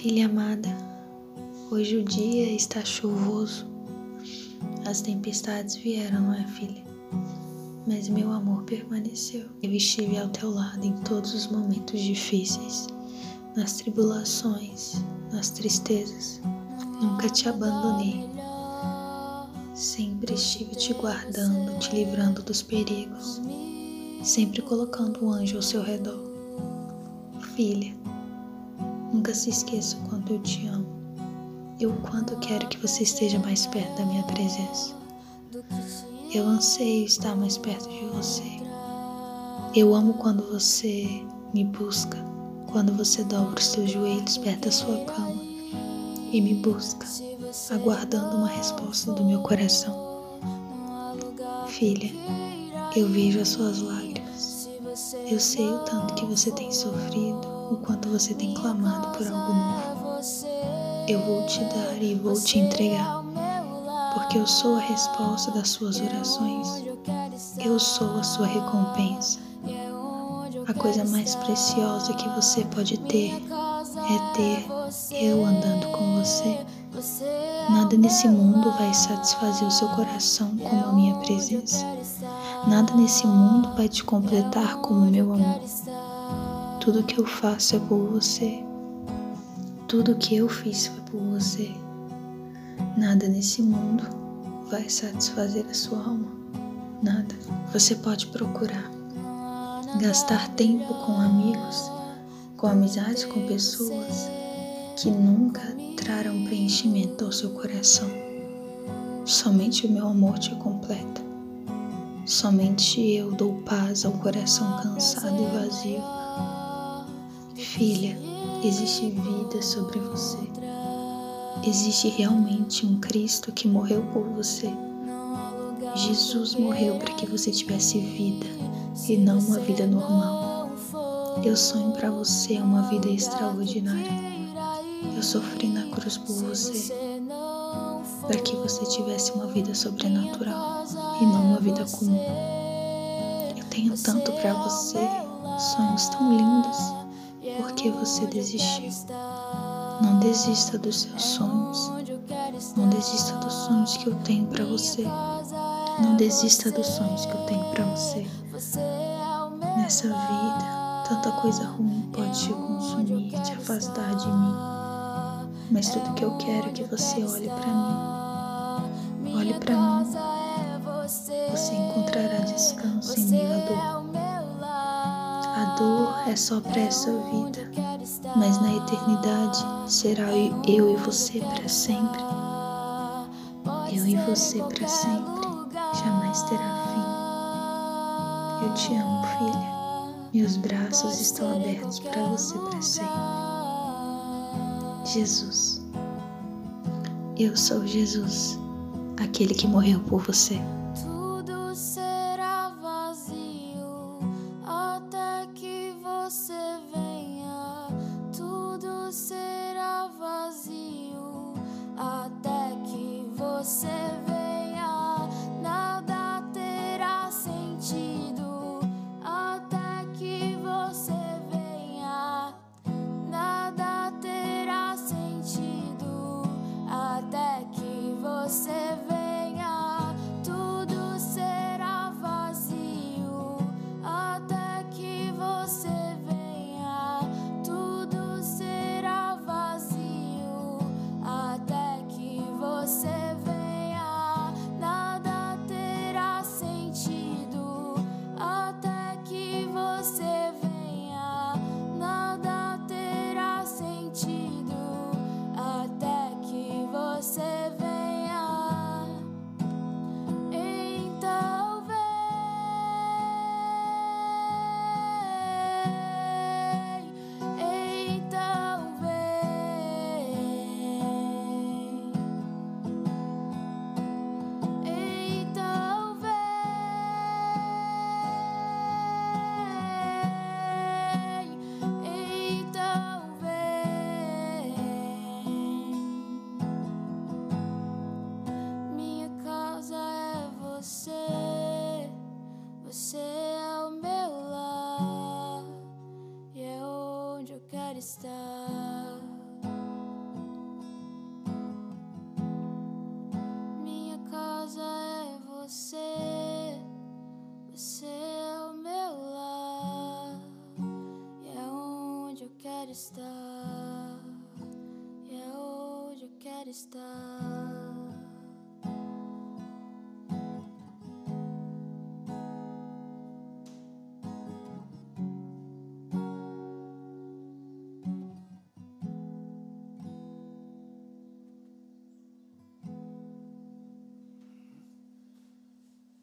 Filha amada, hoje o dia está chuvoso. As tempestades vieram, não é, filha? Mas meu amor permaneceu. Eu estive ao teu lado em todos os momentos difíceis, nas tribulações, nas tristezas. Nunca te abandonei. Sempre estive te guardando, te livrando dos perigos, sempre colocando um anjo ao seu redor. Filha, Nunca se esqueça o quanto eu te amo e o quanto quero que você esteja mais perto da minha presença. Eu anseio estar mais perto de você. Eu amo quando você me busca, quando você dobra os seus joelhos perto da sua cama e me busca, aguardando uma resposta do meu coração. Filha, eu vejo as suas lágrimas. Eu sei o tanto que você tem sofrido o quanto você tem clamado por algo novo. Eu vou te dar e vou te entregar, porque eu sou a resposta das suas orações. Eu sou a sua recompensa. A coisa mais preciosa que você pode ter é ter eu andando com você. Nada nesse mundo vai satisfazer o seu coração como a minha presença. Nada nesse mundo vai te completar como o meu amor. Tudo que eu faço é por você. Tudo que eu fiz foi por você. Nada nesse mundo vai satisfazer a sua alma. Nada. Você pode procurar gastar tempo com amigos, com amizades com pessoas que nunca trarão preenchimento ao seu coração. Somente o meu amor te completa. Somente eu dou paz ao coração cansado e vazio. Filha, existe vida sobre você. Existe realmente um Cristo que morreu por você. Jesus morreu para que você tivesse vida e não uma vida normal. Eu sonho para você uma vida extraordinária. Eu sofri na cruz por você para que você tivesse uma vida sobrenatural e não uma vida comum. Eu tenho tanto para você, sonhos tão lindos por que você desistiu. Não desista dos seus sonhos. Não desista dos sonhos que eu tenho para você. Não desista dos sonhos que eu tenho para você. Nessa vida, tanta coisa ruim pode te consumir, te afastar de mim. Mas tudo que eu quero é que você olhe para mim. Olhe para mim. Você encontrará descanso em à dor. Dor é só para essa vida, mas na eternidade será eu e você para sempre. Eu e você para sempre, jamais terá fim. Eu te amo, filha. Meus braços estão abertos para você para sempre. Jesus. Eu sou Jesus, aquele que morreu por você. Estar. Quero estar. É hoje eu quero estar.